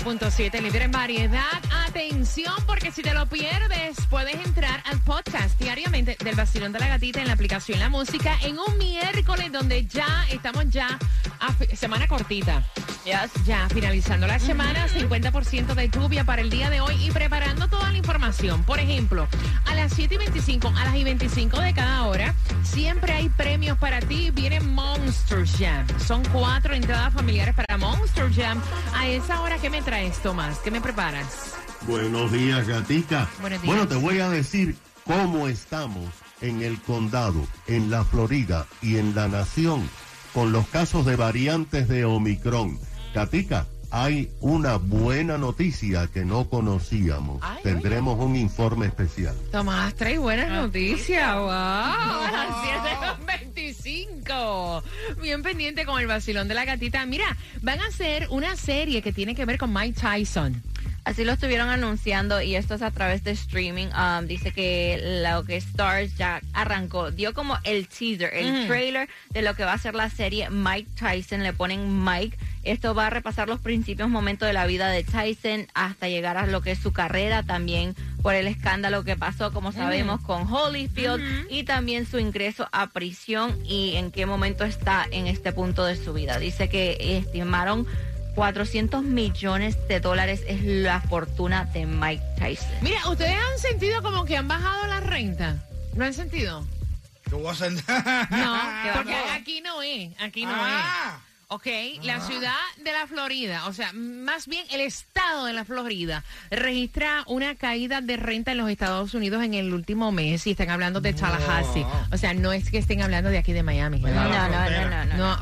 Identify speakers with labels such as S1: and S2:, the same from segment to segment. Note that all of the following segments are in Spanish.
S1: 106.7, líder en variedad. Atención, porque si te lo pierdes, puedes entrar al podcast diariamente del vacilón de la gatita en la aplicación La Música en un miércoles donde ya estamos ya a semana cortita. Ya finalizando la semana, 50% de lluvia para el día de hoy y preparando toda la información. Por ejemplo, a las 7 y 25, a las y 25 de cada hora, siempre hay premios para ti. Viene Monster Jam. Son cuatro entradas familiares para Monster Jam. A esa hora, ¿qué me traes, Tomás? ¿Qué me preparas?
S2: Buenos días, gatica.
S1: Buenos días.
S2: Bueno, te voy a decir cómo estamos en el condado, en la Florida y en la nación con los casos de variantes de Omicron. Gatica, hay una buena noticia que no conocíamos.
S1: Ay,
S2: Tendremos un informe especial.
S1: Tomás, trae buenas noticias. ¡Wow! A las 7.25. Bien pendiente con el vacilón de la gatita. Mira, van a hacer una serie que tiene que ver con Mike Tyson.
S3: Así lo estuvieron anunciando y esto es a través de streaming. Um, dice que lo que Stars ya arrancó, dio como el teaser, el trailer de lo que va a ser la serie Mike Tyson. Le ponen Mike. Esto va a repasar los principios, momentos de la vida de Tyson hasta llegar a lo que es su carrera también por el escándalo que pasó, como sabemos, con Holyfield y también su ingreso a prisión y en qué momento está en este punto de su vida. Dice que estimaron 400 millones de dólares es la fortuna de Mike Tyson.
S1: Mira, ¿ustedes han sentido como que han bajado la renta? ¿No han sentido?
S4: Yo voy a sentar.
S1: No,
S3: ¿Qué
S1: porque aquí no es, aquí no
S4: Ah.
S1: es. Ok, la ciudad de la Florida, o sea, más bien el estado de la Florida, registra una caída de renta en los Estados Unidos en el último mes y están hablando de Tallahassee. O sea, no es que estén hablando de aquí de Miami.
S4: Pues.
S3: No,
S4: la
S3: no, no, no, no.
S1: No,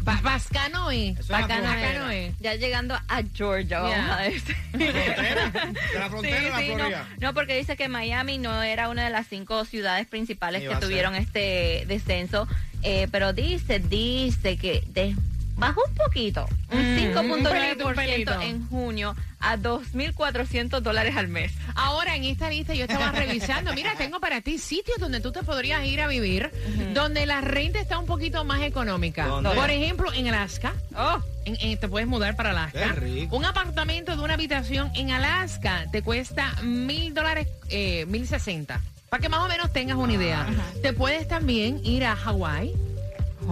S1: no es.
S4: Eso es
S1: Pa'
S4: la
S1: acá no,
S4: frontera.
S1: acá no es.
S3: Ya llegando a Georgia, vamos
S1: Ya.
S3: a decir.
S4: frontera, de la frontera
S3: Sí,
S4: de la
S3: sí,
S4: Florida.
S3: no, porque dice que Miami no era una de las cinco ciudades principales que tuvieron este descenso, eh, pero dice, dice que de- bajó un poquito, un
S1: Mm, un pelito, un
S3: 5.9%
S1: pelito.
S3: en junio a 2.400 dólares al mes.
S1: Ahora en esta lista yo estaba revisando, mira, tengo para ti sitios donde tú te podrías ir a vivir, donde la renta está un poquito más económica.
S4: ¿Dónde?
S1: Por ejemplo, en Alaska.
S3: Oh,
S1: En- en- te puedes mudar para Alaska.
S4: Qué rico.
S1: Un apartamento de una habitación en Alaska te cuesta mil dólares, eh, mil sesenta. Para que más o menos tengas una idea. Te puedes también ir a Hawái.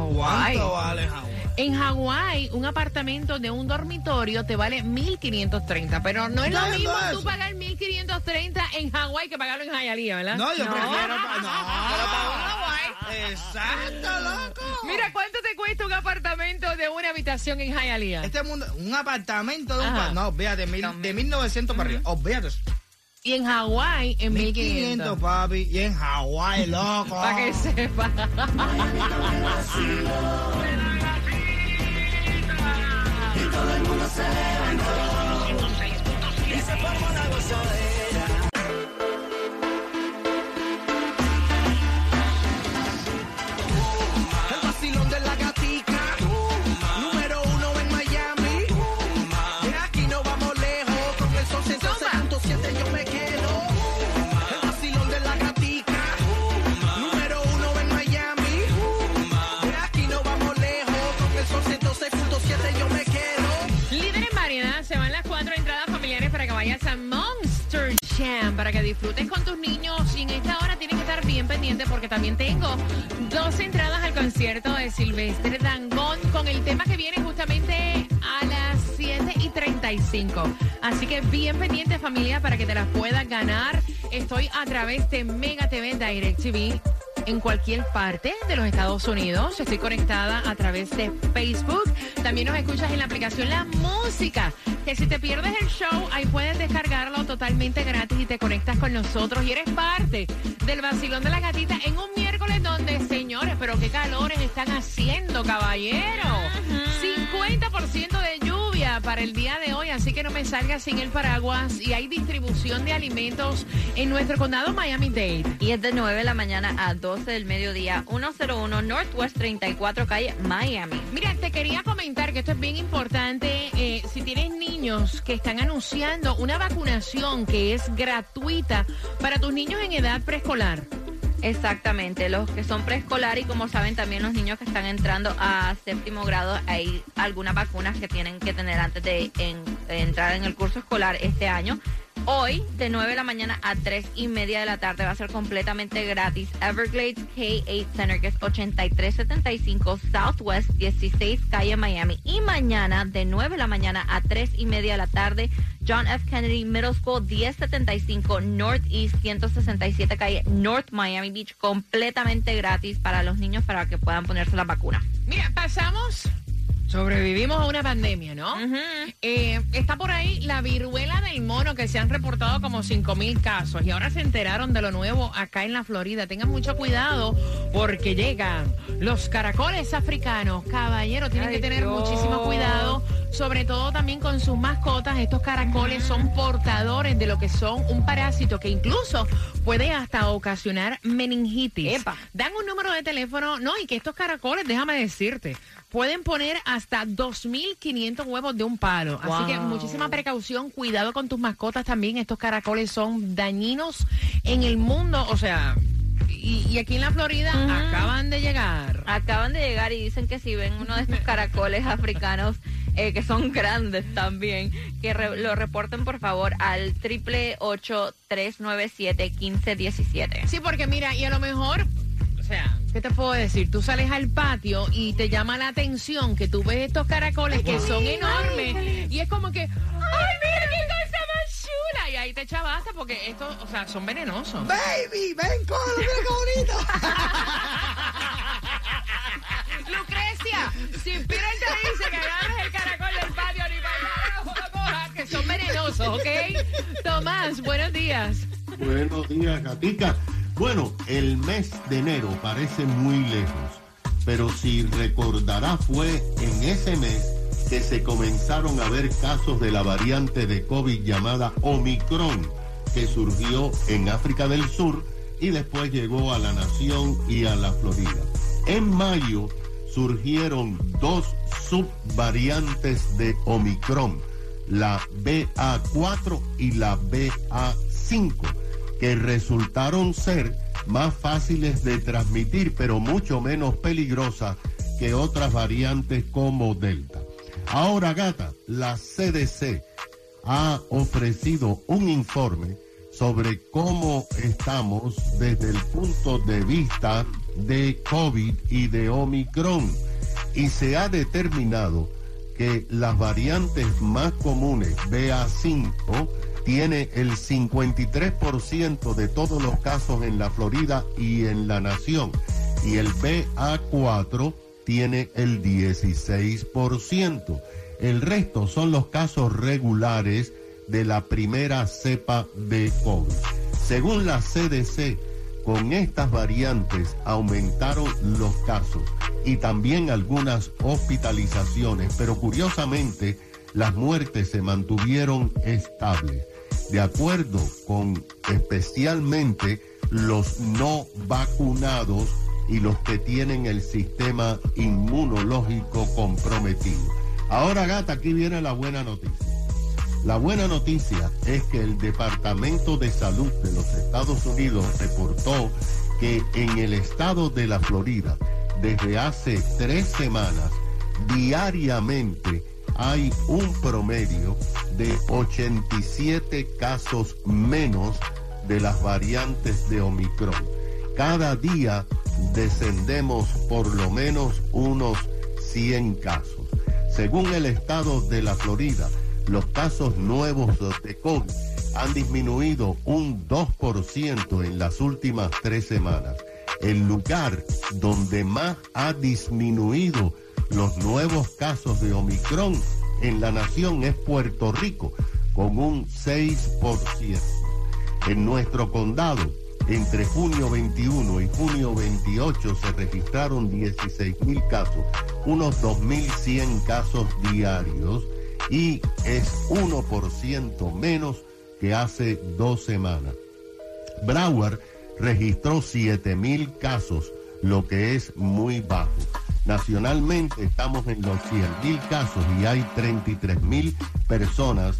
S4: ¿Cuánto vale Hawái?
S1: En Hawái, un apartamento de un dormitorio te vale 1.530, pero no es lo
S4: ¿Dónde
S1: mismo tú pagar 1.530 en Hawái que pagarlo en Hialeah, ¿verdad?
S4: No, yo
S3: No.
S4: prefiero. pa- No,
S1: Pero Hawái.
S4: Exacto, loco.
S1: Mira, ¿cuánto te cuesta un apartamento de una habitación en Hialeah?
S4: Este mundo, un apartamento de un.
S1: Ajá.
S4: No, olvídate, mil, de 1900 para arriba. Olvídate.
S1: Y en Hawái, en
S4: 1500,
S1: 1.500.
S4: papi. Y en Hawái, loco.
S1: Para que sepa.
S5: El
S1: para que disfrutes con tus niños. Y en esta hora tienes que estar bien pendiente porque también tengo dos entradas al concierto de Silvestre Dangón con el tema que viene justamente a las 7 y 35. Así que bien pendiente familia para que te las puedas ganar. Estoy a través de Mega TV Direct TV en cualquier parte de los Estados Unidos. Estoy conectada a través de Facebook. También nos escuchas en la aplicación La Música. Que si te pierdes el show, ahí puedes descargarlo totalmente gratis y te conectas con nosotros. Y eres parte del vacilón de la gatita en un miércoles donde, señores, pero qué calores están haciendo, caballero. 50% de lluvia para el día de hoy, así que no me salgas sin el paraguas. Y hay distribución de alimentos en nuestro condado Miami-Dade.
S3: Y es de 9 de la mañana a 12 del mediodía, 101 Northwest 34 calle Miami.
S1: Mira, te quería comentar que esto es bien importante. eh, si tienes niños que están anunciando una vacunación que es gratuita para tus niños en edad preescolar.
S3: Exactamente, los que son preescolar y como saben también los niños que están entrando a séptimo grado, hay algunas vacunas que tienen que tener antes de en- entrar en el curso escolar este año. Hoy, de 9 de la mañana a 3 y media de la tarde, va a ser completamente gratis. Everglades K8 Center, que es 8375 Southwest 16 Calle Miami. Y mañana, de 9 de la mañana a 3 y media de la tarde, John F. Kennedy Middle School 1075 Northeast 167 Calle North Miami Beach, completamente gratis para los niños para que puedan ponerse la vacuna.
S1: Mira, pasamos, sobrevivimos a una pandemia, ¿no? Eh, está por ahí la viruela del mono que se han reportado como 5 mil casos y ahora se enteraron de lo nuevo acá en la Florida. Tengan mucho cuidado porque llegan los caracoles africanos. Caballeros, tienen
S3: Ay,
S1: que tener
S3: Dios.
S1: muchísimo cuidado, sobre todo también con sus mascotas. Estos caracoles son portadores de lo que son un parásito que incluso puede hasta ocasionar meningitis.
S3: Epa.
S1: Dan un número de teléfono, no, y que estos caracoles, déjame decirte, pueden poner hasta 2.500 huevos de un palo. Así que muchísima precaución, cuidado con tus mascotas también. Estos caracoles son dañinos en el mundo, o sea, y, y aquí en la Florida acaban de llegar.
S3: Acaban de llegar y dicen que si ven uno de estos caracoles africanos, eh, que son grandes también, que re- lo reporten por favor al triple ocho tres nueve siete quince diecisiete.
S1: Sí, porque mira, y a lo mejor, o sea, ¿qué te puedo decir? Tú sales al patio y te llama la atención que tú ves estos caracoles que son enormes y es como que, ¡ay, mira qué cosa más chula! Y ahí te chavaste porque estos, o sea, son venenosos.
S4: Baby, ven, cógelo, mira qué bonito.
S1: Buenos días.
S2: Buenos días, Gatica. Bueno, el mes de enero parece muy lejos, pero si recordará fue en ese mes que se comenzaron a ver casos de la variante de COVID llamada Omicron, que surgió en África del Sur y después llegó a la nación y a la Florida. En mayo surgieron dos subvariantes de Omicron, la BA4 y la BA5 que resultaron ser más fáciles de transmitir, pero mucho menos peligrosas que otras variantes como Delta. Ahora, gata, la CDC ha ofrecido un informe sobre cómo estamos desde el punto de vista de COVID y de Omicron. Y se ha determinado que las variantes más comunes, BA5, tiene el 53% de todos los casos en la Florida y en la nación. Y el BA4 tiene el 16%. El resto son los casos regulares de la primera cepa de COVID. Según la CDC, con estas variantes aumentaron los casos y también algunas hospitalizaciones, pero curiosamente las muertes se mantuvieron estables, de acuerdo con especialmente los no vacunados y los que tienen el sistema inmunológico comprometido. Ahora, gata, aquí viene la buena noticia. La buena noticia es que el Departamento de Salud de los Estados Unidos reportó que en el estado de la Florida, desde hace tres semanas, diariamente hay un promedio de 87 casos menos de las variantes de Omicron. Cada día descendemos por lo menos unos 100 casos. Según el estado de la Florida, los casos nuevos de COVID han disminuido un 2% en las últimas tres semanas. El lugar donde más ha disminuido los nuevos casos de Omicron en la nación es Puerto Rico, con un 6%. En nuestro condado, entre junio 21 y junio 28 se registraron 16 mil casos, unos 2.100 casos diarios y es 1% menos que hace dos semanas. Broward registró 7 mil casos, lo que es muy bajo. Nacionalmente estamos en los 100.000 casos y hay 33.000 personas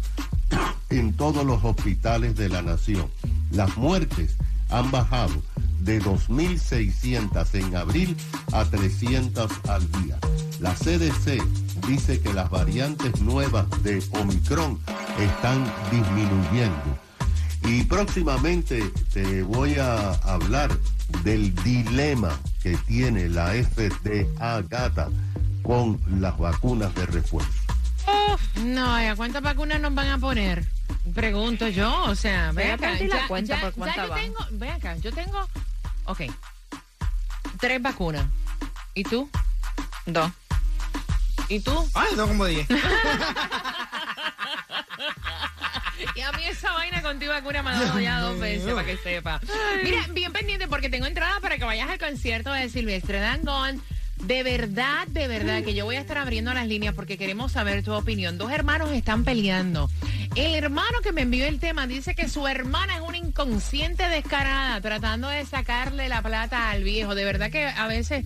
S2: en todos los hospitales de la nación. Las muertes han bajado de 2.600 en abril a 300 al día. La CDC dice que las variantes nuevas de Omicron están disminuyendo. Y próximamente te voy a hablar del dilema que tiene la FDA Gata con las vacunas de refuerzo.
S1: Uf, no, ¿a cuántas vacunas nos van a poner? Pregunto yo, o sea, ve acá. ya-
S3: cuenta
S1: ya-
S3: por
S1: ya
S3: cuántas
S1: yo tengo, ve acá, yo tengo, ok, tres vacunas. ¿Y tú?
S3: Dos.
S1: ¿Y tú?
S4: Ay, tengo como 10.
S1: Y a mí esa vaina contigo vacuna me ha dado ya dos veces, para que sepa. Mira, bien pendiente porque tengo entrada para que vayas al concierto de Silvestre Dangón. De verdad, de verdad, que yo voy a estar abriendo las líneas porque queremos saber tu opinión. Dos hermanos están peleando. El hermano que me envió el tema dice que su hermana es una inconsciente descarada tratando de sacarle la plata al viejo. De verdad que a veces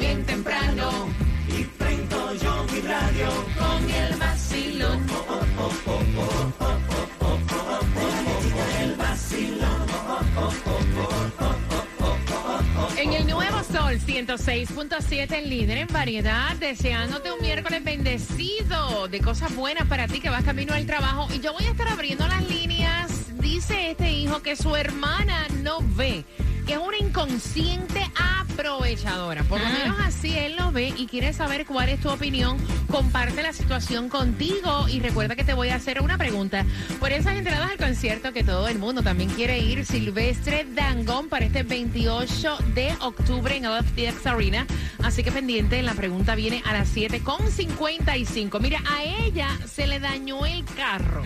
S1: 106.7, el líder en variedad, deseándote un miércoles bendecido de cosas buenas para ti que vas camino al trabajo. Y yo voy a estar abriendo las líneas. Dice este hijo que su hermana no ve, que es una inconsciente aprovechadora. Por lo menos así él lo ve y quiere saber cuál es tu opinión. Comparte la situación contigo y recuerda que te voy a hacer una pregunta. Por esas entradas al concierto que todo el mundo también quiere ir, Silvestre Dangón para este 28 de octubre en el FTX Arena. Así que pendiente, la pregunta viene a las 7.55. Mira, a ella se le dañó el carro.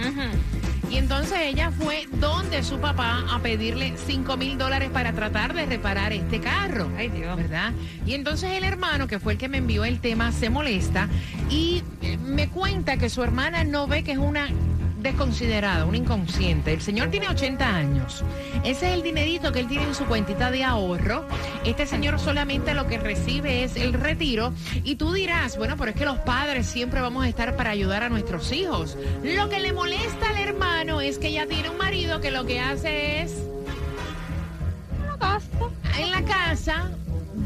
S1: Y entonces ella fue donde su papá a pedirle 5 mil dólares para tratar de reparar este carro.
S3: Ay, Dios.
S1: ¿Verdad? Y entonces el hermano, que fue el que me envió el tema, se molesta y eh, me cuenta que su hermana no ve que es una desconsiderada, una inconsciente. El señor tiene 80 años. Ese es el dinerito que él tiene en su cuentita de ahorro. Este señor solamente lo que recibe es el retiro. Y tú dirás, bueno, pero es que los padres siempre vamos a estar para ayudar a nuestros hijos. Lo que le molesta al hermano es que ella tiene un marido que lo que hace es en la casa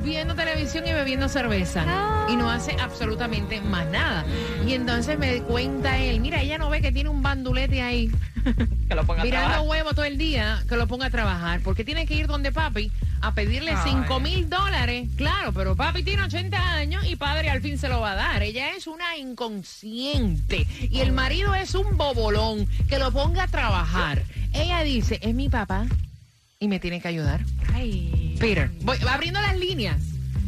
S1: viendo televisión y bebiendo cerveza y no hace absolutamente más nada. Y entonces me cuenta él, mira, ella no ve que tiene un bandulete ahí
S3: Que lo ponga a
S1: mirando
S3: trabajar.
S1: huevo todo el día, que lo ponga a trabajar, porque tiene que ir donde papi a pedirle
S3: Ay.
S1: 5 mil dólares. Claro, pero papi tiene 80 años y padre al fin se lo va a dar. Ella es una inconsciente y el marido es un bobolón que lo ponga a trabajar. Ella dice, es mi papá y me tiene que ayudar.
S3: Ay.
S1: Peter, voy abriendo las líneas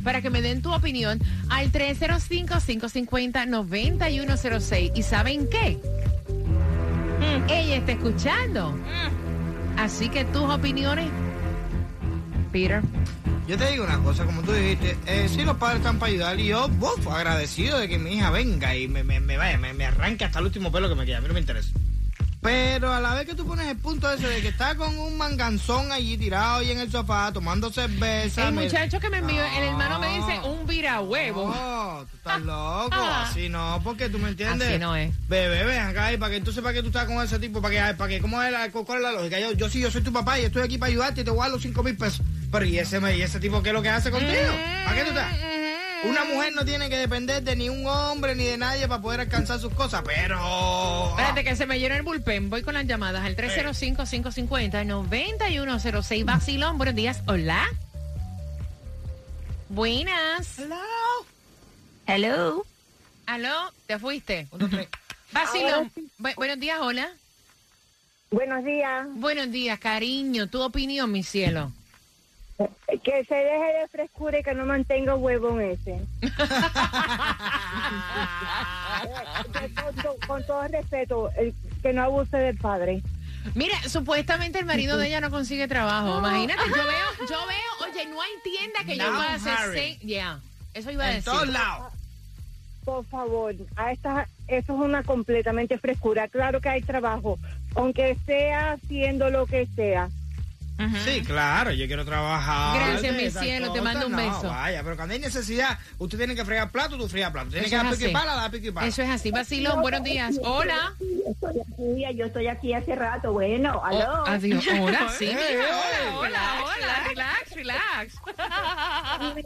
S1: para que me den tu opinión al 305-550-9106. ¿Y saben qué? Ella está escuchando. Así que tus opiniones, Peter.
S4: Yo te digo una cosa, como tú dijiste, eh, sí los padres están para ayudar y yo, uf, agradecido de que mi hija venga y me, me, me vaya, me, me arranque hasta el último pelo que me queda, a mí no me interesa. Pero a la vez que tú pones el punto ese de que está con un manganzón allí tirado ahí en el sofá tomando cerveza.
S1: El
S4: me-
S1: muchacho que me envió, el hermano me dice
S4: No.
S1: un virahuevo.
S4: No, tú estás loco, así no, porque tú me entiendes.
S1: Así no es.
S4: Bebé, ven acá, y para que entonces para que tú estás con ese tipo, para que, para que, ¿cómo es la, cuál es la lógica? Yo, yo sí, yo soy tu papá y estoy aquí para ayudarte y te voy a dar los cinco mil pesos. Pero ¿y ese, y ese tipo qué es lo que hace contigo? ¿Para qué tú estás? Una mujer no tiene que depender de ni un hombre ni de nadie para poder alcanzar sus cosas, pero...
S1: Espérate que se me llenó el bullpen. Voy con las llamadas al 305-550-9106. Vacilón, buenos días. Hola. Buenas.
S3: Hello.
S1: Aló, ¿te fuiste? Bu- buenos días, hola.
S6: Buenos días.
S1: Buenos días, cariño. Tu opinión, mi cielo.
S6: Que se deje de frescura y que no mantenga huevón ese. Con, con- con todo respeto, el- que no abuse del padre.
S1: Mira, supuestamente el marido de ella no consigue trabajo. Imagínate, yo veo, yo veo, oye, no hay tienda que yo pueda hacer seis. Ya, eso iba a
S4: En
S1: decir.
S4: todos lados.
S6: Por favor, a esta, eso es una completamente frescura. Claro que hay trabajo, aunque sea haciendo lo que sea.
S4: Sí, claro, yo quiero trabajar.
S1: Gracias, mi cielo, te mando un
S4: no,
S1: beso.
S4: Vaya, pero cuando hay necesidad, usted tiene que fregar plato, tú fregas plato. Tiene
S1: Eso
S4: que dar
S1: es
S4: pico y
S1: así.
S4: pala, da pico y pala.
S1: Eso es así. Vacilón, buenos días. Hola.
S7: Estoy aquí, yo estoy aquí hace rato. Bueno,
S1: Oh,
S7: aló.
S1: adiós. Hola, sí. Mija,
S4: eh,
S1: Hola, hola,
S3: relax,
S1: hola. Relax, relax.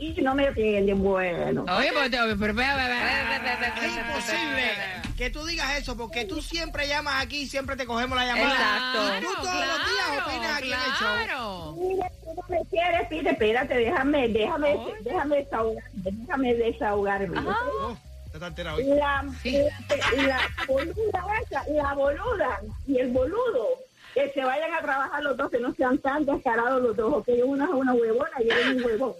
S7: Y no me atienden, bueno.
S1: Oye, pero, pero,
S4: Es imposible que tú digas eso porque tú siempre llamas aquí y siempre te cogemos la llamada.
S3: Exacto.
S4: Y tú todos los días opinas aquí en el show.
S1: claro.
S7: Mira, tú no me quieres, Pide, espérate, déjame, déjame, déjame desahogarme, déjame desahogarme.
S4: Oh, enterado hoy.
S7: La,
S1: Sí.
S7: la, la boluda esa, la boluda y el boludo, que se vayan a trabajar los dos, que no sean tan descarados los dos, que una es una huevona y él es un huevón.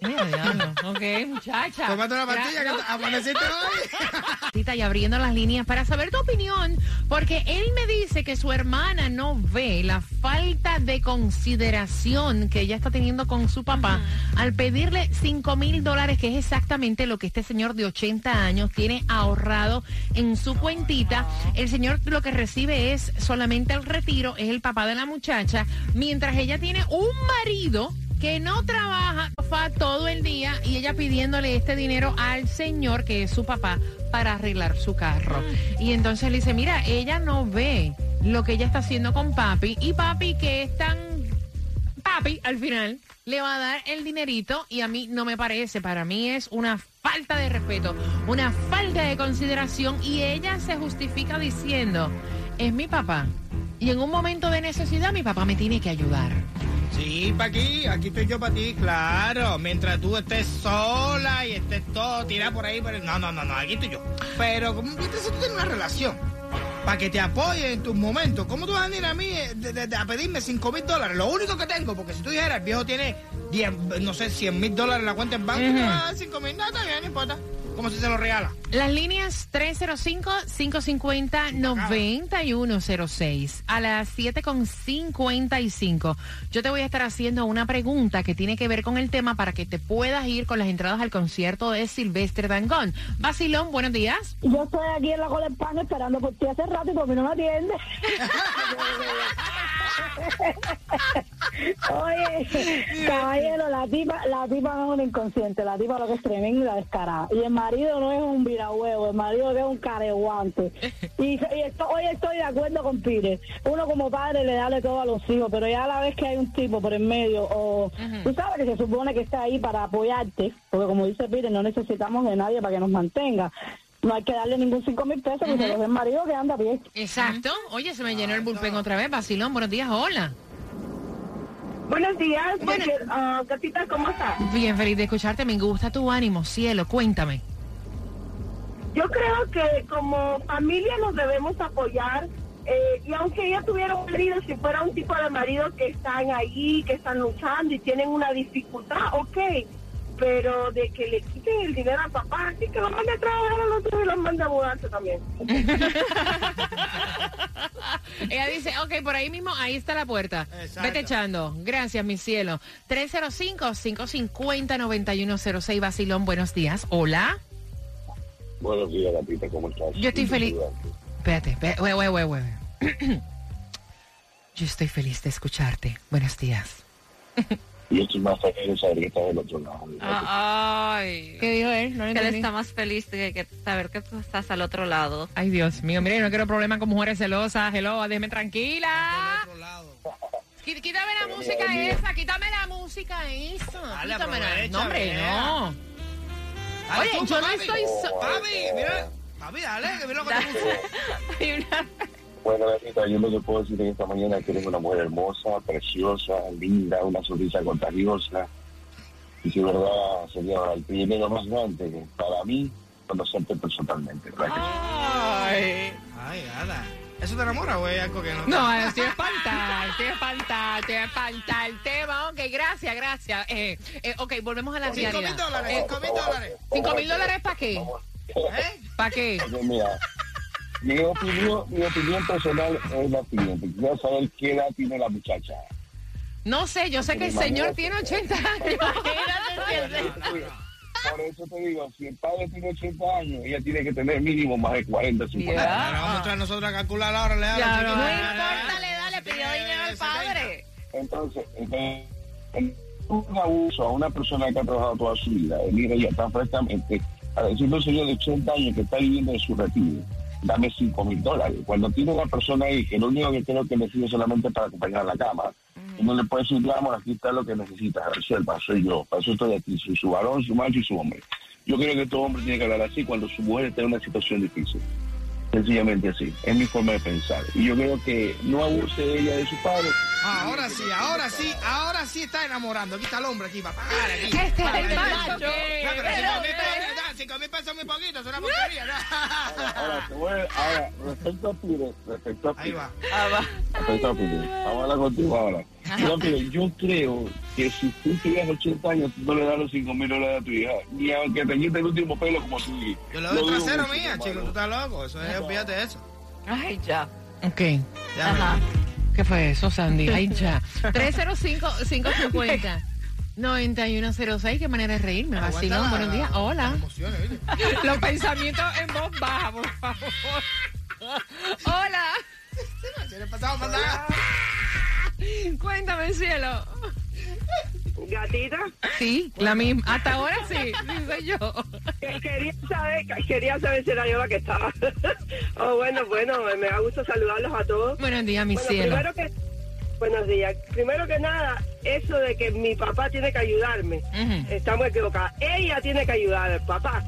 S1: Ok, muchacha.
S4: Tómate una pastilla que amaneciste hoy.
S1: Y abriendo las líneas para saber tu opinión, porque él me dice que su hermana no ve la falta de consideración que ella está teniendo con su papá al pedirle 5 mil dólares, que es exactamente lo que este señor de 80 años tiene ahorrado en su cuentita. El señor lo que recibe es solamente el retiro, es el papá de la muchacha, mientras ella tiene un marido que no trabaja todo el día y ella pidiéndole este dinero al señor que es su papá para arreglar su carro. Y entonces le dice, mira, ella no ve lo que ella está haciendo con papi y papi que es tan papi al final le va a dar el dinerito y a mí no me parece, para mí es una falta de respeto, una falta de consideración y ella se justifica diciendo, es mi papá y en un momento de necesidad mi papá me tiene que ayudar.
S4: Sí, pa' aquí, aquí estoy yo para ti, claro. Mientras tú estés sola y estés todo tirado por ahí, pero no, no, no, no, aquí estoy yo. Pero, si tú tienes una relación, para que te apoye en tus momentos, ¿cómo tú vas a venir a mí eh, de- de- de- a pedirme 5 mil dólares? Lo único que tengo, porque si tú dijeras, el viejo tiene 10, no sé, 100 mil dólares en la cuenta en banco, y te va a dar 5 mil, no, está bien, no importa. Como si se lo regala.
S1: Las líneas 305-550-9106 a las 7.55. Yo te voy a estar haciendo una pregunta que tiene que ver con el tema para que te puedas ir con las entradas al concierto de Silvestre Dangón. Basilón, buenos días.
S7: Yo estoy aquí en la cola de pan esperando por ti hace rato y por mí no me atiende. Oye, caballero, la tipa, la tipa no es una inconsciente, la tipa lo que es tremenda descarada. Y el marido no es un virahuevo, el marido es un careguante. Y, y esto, hoy estoy de acuerdo con Pire. Uno como padre le da de todo a los hijos, pero ya a la vez que hay un tipo por en medio, o tú sabes que se supone que está ahí para apoyarte, porque como dice Pire, no necesitamos de nadie para que nos mantenga. No hay que darle ningún cinco mil pesos porque se los dé el marido que anda pie.
S1: Exacto. Oye, se me llenó el bullpen otra vez. Basilón, buenos días. Hola.
S7: Buenos días,
S1: Bueno.
S7: ah, Gatita, ¿cómo estás?
S1: Bien, feliz de escucharte. Me gusta tu ánimo, cielo. Cuéntame.
S7: Yo creo que como familia nos debemos apoyar eh, y aunque ella tuviera un marido, si fuera un tipo de marido que están ahí, que están luchando y tienen una dificultad, ok, pero de que le quiten el dinero al papá, así que lo mande a trabajar al otro y lo mande a mudarse también.
S1: Ella dice, ok, por ahí mismo, ahí está la puerta.
S4: Exacto.
S1: Vete echando. Gracias, mi cielo. 305-550-9106, Basilón, buenos días. Hola.
S8: Buenos días, Gatita, ¿cómo estás?
S1: Yo estoy feliz. Espérate, espérate, güey, güey, güey. Yo estoy feliz de escucharte. Buenos días.
S8: Y estoy más feliz de saber que estás del otro lado.
S3: Ay.
S1: ¿Qué dijo él? No
S3: Él está más feliz de que saber que tú estás al otro lado.
S1: Ay, Dios mío, mire, no quiero problemas con mujeres celosas. Hello, déjeme tranquila.
S4: Otro lado.
S1: Quí- Quítame la música esa, quítame la música esa.
S4: Dale,
S1: Quítamela.
S4: aprovecha,
S1: No, hombre, no.
S4: Dale,
S1: Oye,
S4: tú,
S1: yo no
S4: papi.
S1: estoy so-
S4: Papi, mira. Papi, dale, que mira lo que te puse.
S3: Hay una-
S8: Bueno, Gatita, yo lo que puedo decir en esta mañana es que eres una mujer hermosa, preciosa, linda, una sonrisa contagiosa. Y si verdad sería el primero más grande que para mí conocerte personalmente.
S3: Ay.
S4: Ay, nada. ¿Eso te enamora, güey? Algo que no.
S1: No, estoy espantada, estoy espantada, estoy espantada. El tema, ok, gracias, gracias. Eh, eh, ok, volvemos a la
S4: Cinco mil
S1: realidad.
S4: dólares,
S1: Eh,
S4: cinco mil dólares.
S1: ¿Cinco mil dólares para qué?
S4: ¿Eh?
S1: ¿Para qué?
S8: Mira, Mi opinión, mi opinión personal es la siguiente. Quiero saber qué edad tiene la muchacha.
S1: No sé, yo sé que el señor tiene 80 años.
S8: Por eso te digo, si el padre tiene 80 años, ella tiene que tener mínimo más de 40, 50
S1: Ya.
S8: años.
S4: Ahora vamos a entrar nosotros a calcular ahora, le damos,
S1: no
S3: importa la edad, le pidió dinero al padre.
S8: Entonces, entonces un abuso a una persona que ha trabajado toda su vida, mira ya tan francamente, a decirle a un señor de 80 años que está viviendo de su retiro, dame 5 mil dólares. Cuando tiene una persona ahí que lo único que creo que le sirve solamente para acompañar a la cama, uno le puede decir, amor, aquí está lo que necesitas, resuelva, soy yo, para eso estoy aquí, soy su varón, su macho y su hombre. Yo creo que todo hombre tiene que hablar así cuando su mujer está en una situación difícil. Sencillamente así, es mi forma de pensar. Y yo creo que no abuse ella de su padre,
S4: Ah, ahora sí, ahora sí, ahora sí está enamorando. Aquí está el hombre aquí, papá. Aquí.
S1: Este es el macho
S4: No, pero
S1: pero
S4: cinco mil pesos es muy poquito, es una porquería. ¿no?
S8: Ahora, te voy a- ahora, respecto a Pire, respecto a
S4: Ahí
S8: Pire,
S4: va.
S8: respecto a Pire, vamos a hablar contigo ahora. Yo, Pire, yo creo que si tú tienes 80 años, tú no le das los 5 mil dólares a tu hija, ni aunque te quite el último pelo como tú dijiste.
S4: Yo doy
S8: Lo dudo
S4: trasero mía, chico, tú estás loco. Eso es, olvídate de eso.
S3: Ay, ya.
S1: Ok.
S4: Ya,
S3: Ajá.
S1: ¿Qué fue eso, Sandy? Ahí ya. 305-550-9106. Qué manera de reírme. Vacilón, buenos días. Hola. Los pensamientos en voz baja, por favor. Hola.
S4: Se le pasaba a mandar.
S1: Cuéntame, cielo.
S6: Gatita,
S1: Sí, la misma. Hasta ahora sí. Sí, soy yo.
S6: que- quería saber, quería saber si era yo la que estaba. oh, bueno, bueno, me da gusto saludarlos a todos.
S1: Buenos días, mi
S6: Bueno,
S1: cielo.
S6: primero que, buenos días. Primero que nada, eso de que mi papá tiene que ayudarme,
S1: Ujú.
S6: estamos equivocados. Ella tiene que ayudar al papá,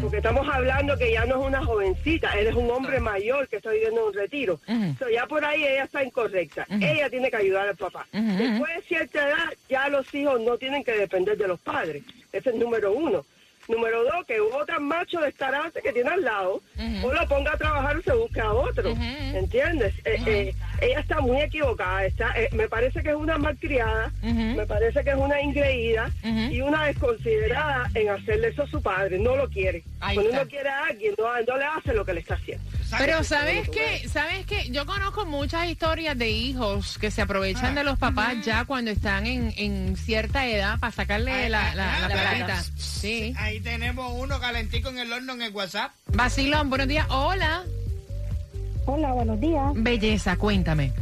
S6: porque estamos hablando que ya no es una jovencita, él es un hombre mayor que está viviendo en un retiro. So, ya por ahí ella está incorrecta. Ella tiene que ayudar al papá. Después de cierta edad, ya los hijos no tienen que depender de los padres. Ese es número uno. Número dos, que otro macho descarado que tiene al lado,
S1: Ujú.
S6: o lo ponga a trabajar o se busque a otro.
S1: Ujú.
S6: ¿Entiendes? Eh, eh, ella está muy equivocada. Está, eh, me parece que es una malcriada, me parece que es una ingreída y una desconsiderada en hacerle eso a su padre. No lo quiere.
S1: Ahí
S6: Cuando
S1: está.
S6: uno quiere a alguien, no, no le hace lo que le está haciendo.
S1: Pero sabes que, sabes que yo conozco muchas historias de hijos que se aprovechan de los papás ya cuando están en, en cierta edad para sacarle la, la, la
S4: Ah,
S1: platita. Sí.
S4: Ahí tenemos uno calentico en el horno en el WhatsApp.
S1: Vacilón, buenos días. Hola.
S7: Hola, buenos días.
S1: Belleza, cuéntame.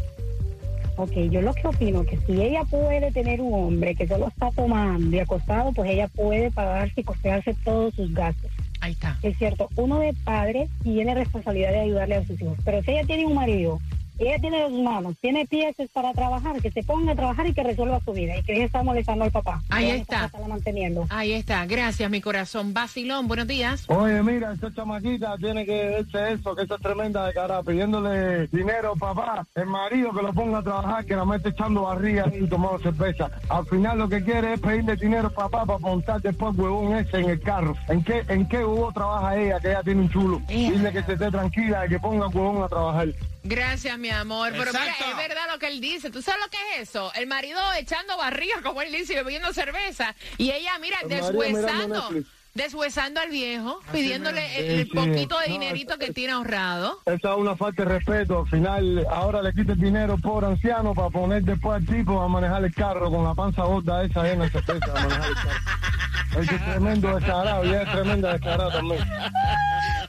S7: Ok, yo lo que opino que si ella puede tener un hombre que solo está tomando y acostado, pues ella puede pagarse y costearse todos sus gastos.
S1: Ahí está.
S7: Es cierto, uno de padre tiene responsabilidad de ayudarle a sus hijos, pero si ella tiene un marido, ella tiene dos manos, tiene pies para trabajar, que se ponga a trabajar y que resuelva su vida y que ella está molestando al papá.
S1: Ahí
S7: no
S1: está.
S7: estarla manteniendo.
S1: Ahí está. Gracias, mi corazón. Vacilón, buenos días.
S9: Oye, mira, esa chamaquita tiene que verse eso, que esa es tremenda de cara, pidiéndole dinero, papá. El marido que lo ponga a trabajar, que la mete echando barriga y tomando cerveza. Al final lo que quiere es pedirle dinero, papá, para montar después huevón ese en el carro. ¿En qué, en qué huevo trabaja ella, que ella tiene un chulo? Dile que se esté tranquila y que ponga huevón a trabajar.
S1: Gracias, mi amor. Pero mira, es verdad lo que él dice. ¿Tú sabes lo que es eso? El marido echando barriga, como él dice, y bebiendo cerveza. Y ella, mira,
S9: El
S1: deshuesando. Deshuesando al viejo,
S4: Así
S1: pidiéndole el,
S9: Sí,
S1: el
S9: sí.
S1: poquito de
S9: No,
S1: dinerito
S9: es-
S1: que tiene ahorrado.
S9: Esa es una falta de respeto. Al final, ahora le quita el dinero por anciano para poner después al tipo a manejar el carro con la panza gorda esa llena de cerveza a manejar el carro. Ese es tremendo descarado y ella es tremenda descarada también.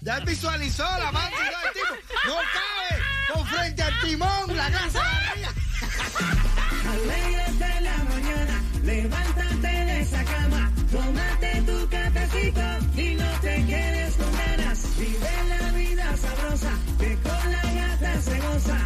S4: Ya visualizó la mano y todo el tipo. No cabe frente al timón, la casa.
S5: Alégrate la mañana, levántate de esa cama, tómate tu cafecito y no te quedes con ganas. Vive la vida sabrosa, que con la gata se goza.